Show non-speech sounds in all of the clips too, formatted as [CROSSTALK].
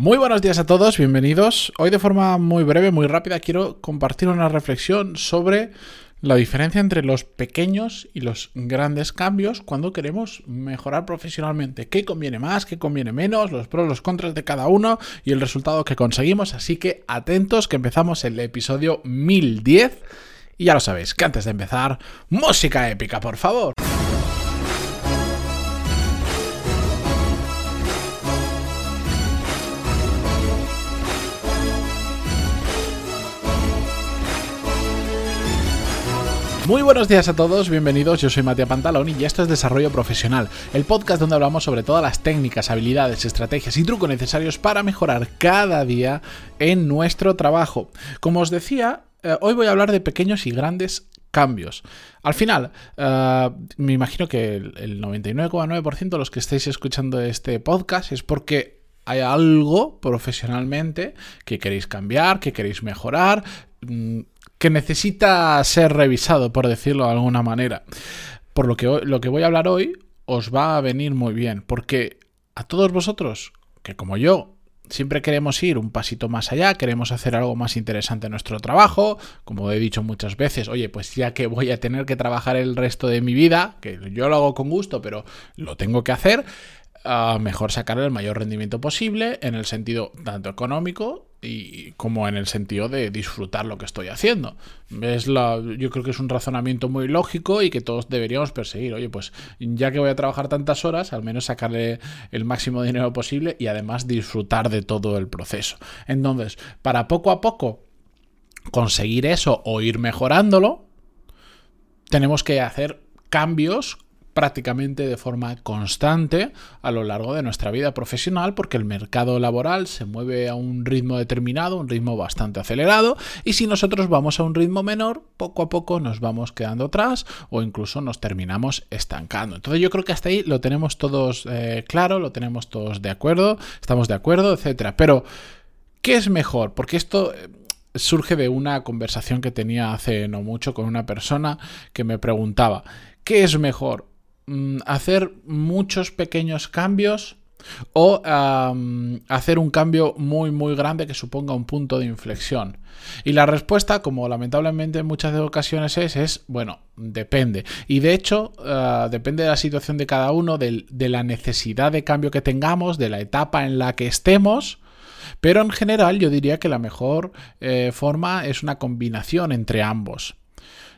Muy buenos días a todos, bienvenidos. Hoy de forma muy breve, muy rápida, quiero compartir una reflexión sobre la diferencia entre los pequeños y los grandes cambios cuando queremos mejorar profesionalmente. ¿Qué conviene más? ¿Qué conviene menos? Los pros, los contras de cada uno y el resultado que conseguimos. Así que atentos que empezamos el episodio 1010. Y ya lo sabéis, que antes de empezar, música épica, por favor. Muy buenos días a todos, bienvenidos, yo soy Matías Pantalón y esto es Desarrollo Profesional, el podcast donde hablamos sobre todas las técnicas, habilidades, estrategias y trucos necesarios para mejorar cada día en nuestro trabajo. Como os decía, eh, hoy voy a hablar de pequeños y grandes cambios. Al final, eh, me imagino que el 99,9% de los que estáis escuchando este podcast es porque hay algo profesionalmente que queréis cambiar, que queréis mejorar, mm, que necesita ser revisado, por decirlo de alguna manera. Por lo que, lo que voy a hablar hoy os va a venir muy bien, porque a todos vosotros, que como yo, siempre queremos ir un pasito más allá, queremos hacer algo más interesante en nuestro trabajo, como he dicho muchas veces, oye, pues ya que voy a tener que trabajar el resto de mi vida, que yo lo hago con gusto, pero lo tengo que hacer, mejor sacar el mayor rendimiento posible en el sentido tanto económico y como en el sentido de disfrutar lo que estoy haciendo. Es la, yo creo que es un razonamiento muy lógico y que todos deberíamos perseguir. Oye, pues ya que voy a trabajar tantas horas, al menos sacarle el máximo dinero posible y además disfrutar de todo el proceso. Entonces, para poco a poco conseguir eso o ir mejorándolo, tenemos que hacer cambios prácticamente de forma constante a lo largo de nuestra vida profesional porque el mercado laboral se mueve a un ritmo determinado, un ritmo bastante acelerado y si nosotros vamos a un ritmo menor, poco a poco nos vamos quedando atrás o incluso nos terminamos estancando. Entonces yo creo que hasta ahí lo tenemos todos eh, claro, lo tenemos todos de acuerdo, estamos de acuerdo, etcétera. Pero, ¿qué es mejor? Porque esto eh, surge de una conversación que tenía hace no mucho con una persona que me preguntaba, ¿qué es mejor? Mm, hacer muchos pequeños cambios o hacer un cambio muy muy grande que suponga un punto de inflexión. Y la respuesta, como lamentablemente en muchas ocasiones es, es, bueno, depende. Y de hecho, ah, depende de la situación de cada uno, de, la necesidad de cambio que tengamos, de la etapa en la que estemos. Pero en general yo diría que la mejor eh, forma es una combinación entre ambos.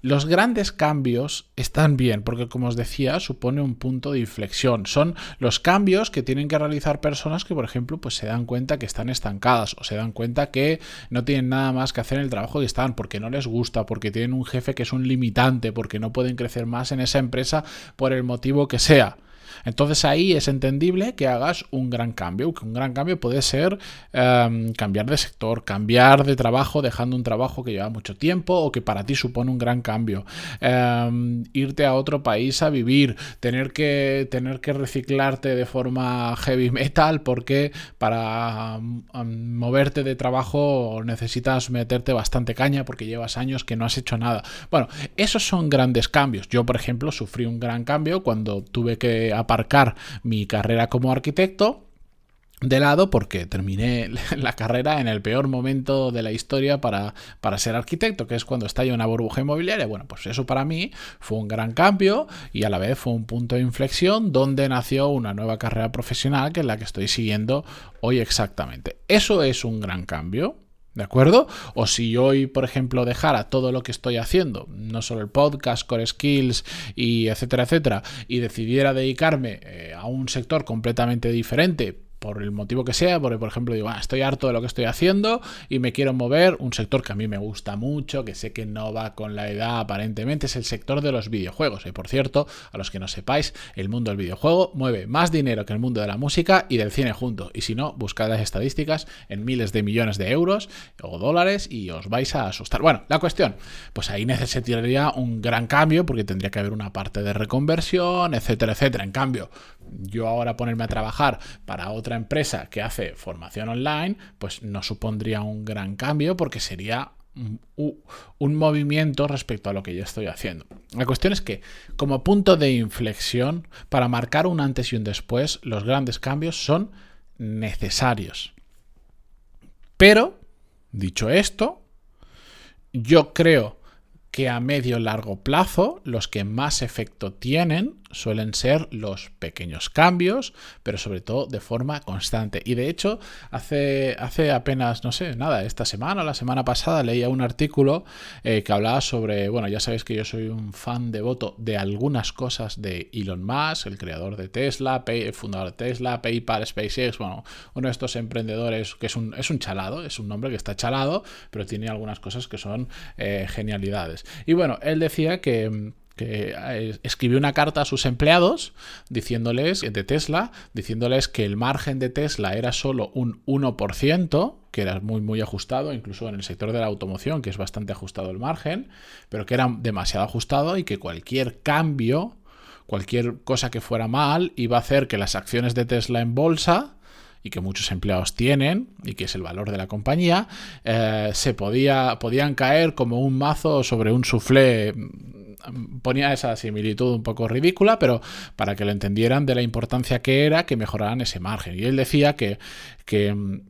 Los grandes cambios están bien porque, como os decía, supone un punto de inflexión. Son los cambios que tienen que realizar personas que, por ejemplo, pues se dan cuenta que están estancadas o se dan cuenta que no tienen nada más que hacer en el trabajo que están porque no les gusta, porque tienen un jefe que es un limitante, porque no pueden crecer más en esa empresa por el motivo que sea. Entonces ahí es entendible que hagas un gran cambio, que un gran cambio puede ser em, cambiar de sector, cambiar de trabajo dejando un trabajo que lleva mucho tiempo o que para ti supone un gran cambio, em, irte a otro país a vivir, tener que, tener que reciclarte de forma heavy metal porque para em, moverte de trabajo necesitas meterte bastante caña porque llevas años que no has hecho nada. Bueno, esos son grandes cambios. Yo, por ejemplo, sufrí un gran cambio cuando tuve que aparcar mi carrera como arquitecto de lado porque terminé [LAUGHS] la carrera en el peor momento de la historia para, para, ser arquitecto, que es cuando estalla una burbuja inmobiliaria. Bueno, pues eso para mí fue un gran cambio y a la vez fue un punto de inflexión donde nació una nueva carrera profesional que es la que estoy siguiendo hoy exactamente. Eso es un gran cambio. ¿De acuerdo? O si hoy, por ejemplo, dejara todo lo que estoy haciendo, no solo el podcast, core skills y etcétera, etcétera, y decidiera dedicarme eh, a un sector completamente diferente, por el motivo que sea, porque por ejemplo digo, ah, estoy harto de lo que estoy haciendo y me quiero mover, un sector que a mí me gusta mucho, que sé que no va con la edad aparentemente, es el sector de los videojuegos. Y por cierto, a los que no sepáis, el mundo del videojuego mueve más dinero que el mundo de la música y del cine junto. Y si no, buscad las estadísticas en miles de millones de euros o dólares y os vais a asustar. Bueno, la cuestión, pues ahí necesitaría un gran cambio porque tendría que haber una parte de reconversión, etcétera, etcétera. En cambio, yo ahora ponerme a trabajar para otra empresa que hace formación online, pues no supondría un gran cambio porque sería un, movimiento respecto a lo que yo estoy haciendo. La cuestión es que como punto de inflexión, para marcar un antes y un después, los grandes cambios son necesarios. Pero, dicho esto, yo creo que a medio largo plazo los que más efecto tienen suelen ser los pequeños cambios, pero sobre todo de forma constante. Y de hecho, hace, hace apenas, no sé, nada, esta semana o la semana pasada leía un artículo eh, que hablaba sobre, bueno, ya sabéis que yo soy un fan devoto de algunas cosas de Elon Musk, el creador de Tesla, el fundador de Tesla, PayPal, SpaceX, bueno, uno de estos emprendedores que es un, es un chalado, es un nombre que está chalado, pero tiene algunas cosas que son eh, genialidades. Y bueno, él decía que que eh, escribió una carta a sus empleados diciéndoles de Tesla, diciéndoles que el margen de Tesla era solo un 1%, que era muy muy ajustado, incluso en el sector de la automoción, que es bastante ajustado el margen, pero que era demasiado ajustado y que cualquier cambio, cualquier cosa que fuera mal, iba a hacer que las acciones de Tesla en bolsa y que muchos empleados tienen y que es el valor de la compañía, eh, se podía, podían caer como un mazo sobre un suflé ponía esa similitud un poco ridícula, pero para que lo entendieran de la importancia que era que mejoraran ese margen. Y él decía que, que mm,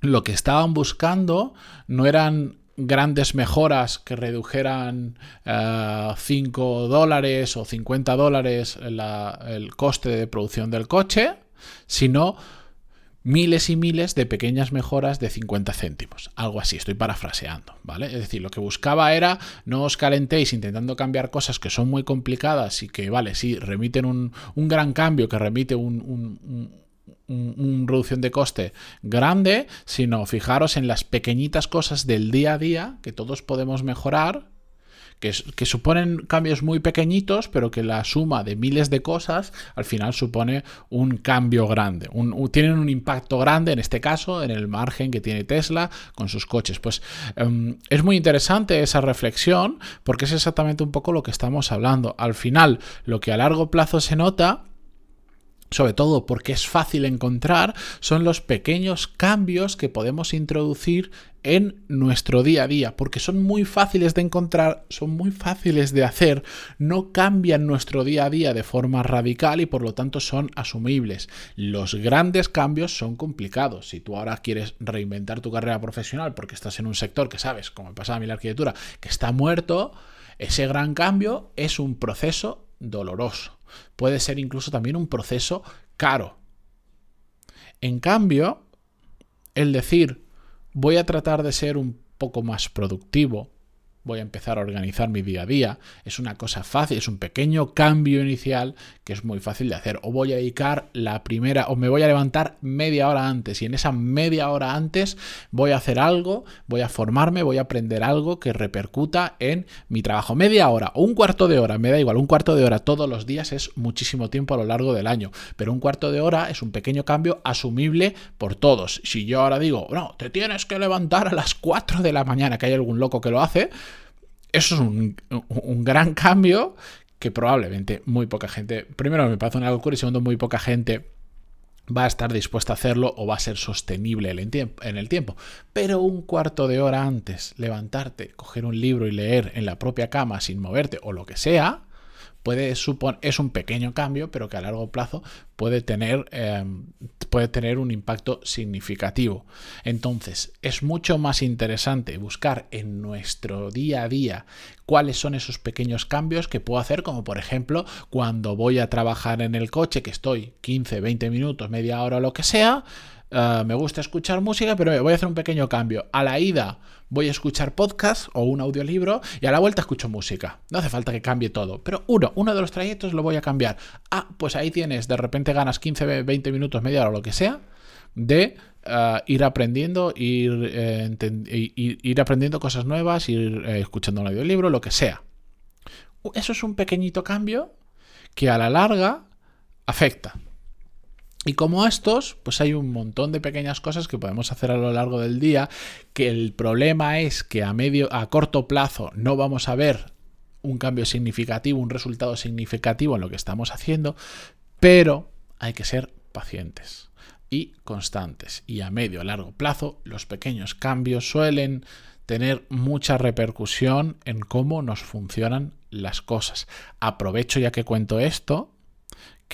lo que estaban buscando no eran grandes mejoras que redujeran 5 eh, dólares o 50 dólares el coste de producción del coche, sino miles y miles de pequeñas mejoras de 50 céntimos. Algo así, estoy parafraseando, ¿vale? Es decir, lo que buscaba era no os calentéis intentando cambiar cosas que son muy complicadas y que, vale, sí, remiten un, gran cambio, que remite un, una reducción de coste grande, sino fijaros en las pequeñitas cosas del día a día que todos podemos mejorar que, suponen cambios muy pequeñitos, pero que la suma de miles de cosas al final supone un cambio grande. tienen un impacto grande, en este caso, en el margen que tiene Tesla con sus coches. Pues em, es muy interesante esa reflexión porque es exactamente un poco lo que estamos hablando. Al final, lo que a largo plazo se nota sobre todo porque es fácil encontrar, son los pequeños cambios que podemos introducir en nuestro día a día, porque son muy fáciles de encontrar, son muy fáciles de hacer, no cambian nuestro día a día de forma radical y por lo tanto son asumibles. Los grandes cambios son complicados. Si tú ahora quieres reinventar tu carrera profesional porque estás en un sector que sabes, como me pasaba a mí la arquitectura, que está muerto, ese gran cambio es un proceso doloroso. Puede ser incluso también un proceso caro. En cambio, el decir voy a tratar de ser un poco más productivo, voy a empezar a organizar mi día a día. Es una cosa fácil, es un pequeño cambio inicial que es muy fácil de hacer. O voy a dedicar la primera, o me voy a levantar media hora antes y en esa media hora antes voy a hacer algo, voy a formarme, voy a aprender algo que repercuta en mi trabajo. Media hora o un cuarto de hora, me da igual, un cuarto de hora todos los días es muchísimo tiempo a lo largo del año, pero un cuarto de hora es un pequeño cambio asumible por todos. Si yo ahora digo, no, te tienes que levantar a las 4 de la mañana, que hay algún loco que lo hace, eso es un, gran cambio que probablemente muy poca gente, primero me parece una locura y segundo muy poca gente va a estar dispuesta a hacerlo o va a ser sostenible en el tiempo. Pero un cuarto de hora antes, levantarte, coger un libro y leer en la propia cama sin moverte o lo que sea, puede suponer, es un pequeño cambio, pero que a largo plazo puede tener, em, puede tener un impacto significativo. Entonces, es mucho más interesante buscar en nuestro día a día cuáles son esos pequeños cambios que puedo hacer, como por ejemplo cuando voy a trabajar en el coche, que estoy 15, 20 minutos, media hora lo que sea, eh, me gusta escuchar música, pero voy a hacer un pequeño cambio. A la ida voy a escuchar podcast o un audiolibro y a la vuelta escucho música. No hace falta que cambie todo, pero uno, uno de los trayectos lo voy a cambiar. Ah, pues ahí tienes, de repente ganas 15, 20 minutos, media hora o lo que sea, de eh, ir aprendiendo, ir, eh, ir, aprendiendo cosas nuevas, ir escuchando un audiolibro, lo que sea. Eso es un pequeñito cambio que a la larga afecta. Y como estos, pues hay un montón de pequeñas cosas que podemos hacer a lo largo del día, que el problema es que a medio a corto plazo no vamos a ver un cambio significativo, un resultado significativo en lo que estamos haciendo, pero hay que ser pacientes y constantes. Y a medio a largo plazo, los pequeños cambios suelen tener mucha repercusión en cómo nos funcionan las cosas. Aprovecho ya que cuento esto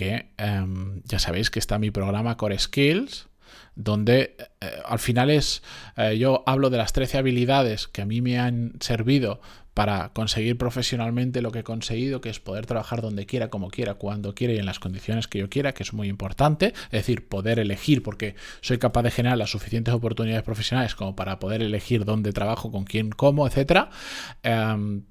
que em, ya sabéis que está mi programa Core Skills, donde eh, al final es, eh, yo hablo de las 13 habilidades que a mí me han servido para conseguir profesionalmente lo que he conseguido, que es poder trabajar donde quiera, como quiera, cuando quiera y en las condiciones que yo quiera, que es muy importante, es decir, poder elegir, porque soy capaz de generar las suficientes oportunidades profesionales como para poder elegir dónde trabajo, con quién, cómo, etc. Em,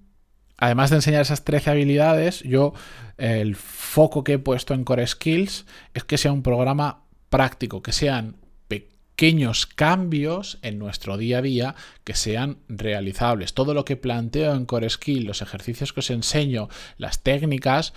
además de enseñar esas 13 habilidades, yo el foco que he puesto en Core Skills es que sea un programa práctico, que sean pequeños cambios en nuestro día a día que sean realizables. Todo lo que planteo en Core Skill, los ejercicios que os enseño, las técnicas,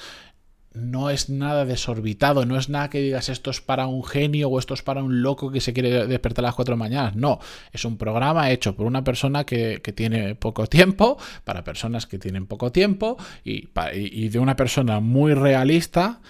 no es nada desorbitado, no es nada que digas esto es para un genio o esto es para un loco que se quiere despertar a las 4 de mañana. No, es un programa hecho por una persona que, tiene poco tiempo, para personas que tienen poco tiempo y, y de una persona muy realista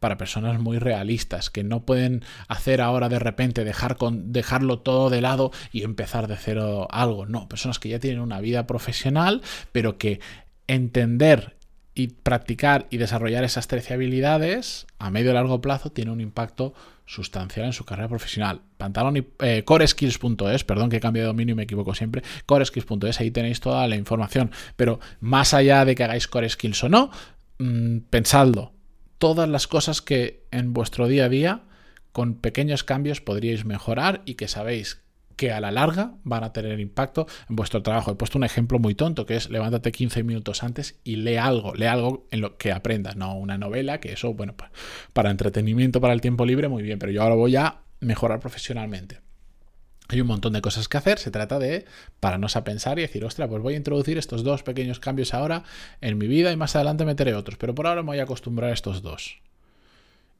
para personas muy realistas, que no pueden hacer ahora de repente dejar con, dejarlo todo de lado y empezar de cero algo. No, personas que ya tienen una vida profesional, pero que entender practicar y desarrollar esas 13 habilidades a medio y largo plazo tiene un impacto sustancial en su carrera profesional. Pantalón y eh, coreskills.es, perdón que he cambiado de dominio y me equivoco siempre, coreskills.es, ahí tenéis toda la información. Pero más allá de que hagáis core skills o no, mm, pensadlo, todas las cosas que en vuestro día a día con pequeños cambios podríais mejorar y que sabéis que a la larga van a tener impacto en vuestro trabajo. He puesto un ejemplo muy tonto que es levántate 15 minutos antes y lee algo, lee algo en lo que aprendas, no una novela, que eso, bueno, para entretenimiento, para el tiempo libre, muy bien, pero yo ahora voy a mejorar profesionalmente. Hay un montón de cosas que hacer, se trata de pararnos a pensar y decir, ostra, pues voy a introducir estos dos pequeños cambios ahora en mi vida y más adelante meteré otros, pero por ahora me voy a acostumbrar a estos dos.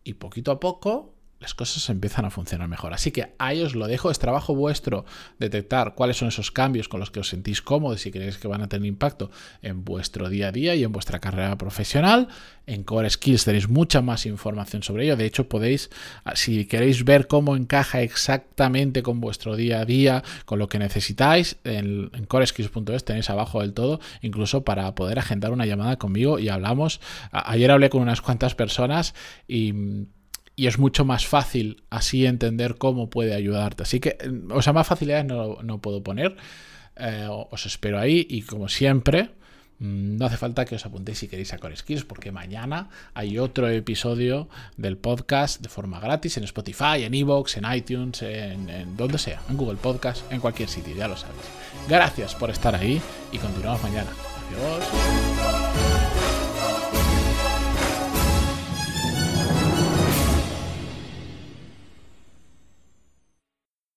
Y poquito a poco las cosas empiezan a funcionar mejor. Así que ahí os lo dejo, es trabajo vuestro detectar cuáles son esos cambios con los que os sentís cómodos y creéis que van a tener impacto en vuestro día a día y en vuestra carrera profesional. En Core Skills tenéis mucha más información sobre ello. De hecho, podéis, ah, si queréis ver cómo encaja exactamente con vuestro día a día, con lo que necesitáis, en, en coreskills.es tenéis abajo del todo, incluso para poder agendar una llamada conmigo y hablamos. Ayer hablé con unas cuantas personas y y es mucho más fácil así entender cómo puede ayudarte. Así que, o sea, más facilidades no, puedo poner. Eh, os espero ahí y como siempre, mm, no hace falta que os apuntéis si queréis a Core Skills, porque mañana hay otro episodio del podcast de forma gratis en Spotify, en Evox, en iTunes, en, donde sea, en Google Podcast, en cualquier sitio, ya lo sabéis. Gracias por estar ahí y continuamos mañana. Adiós.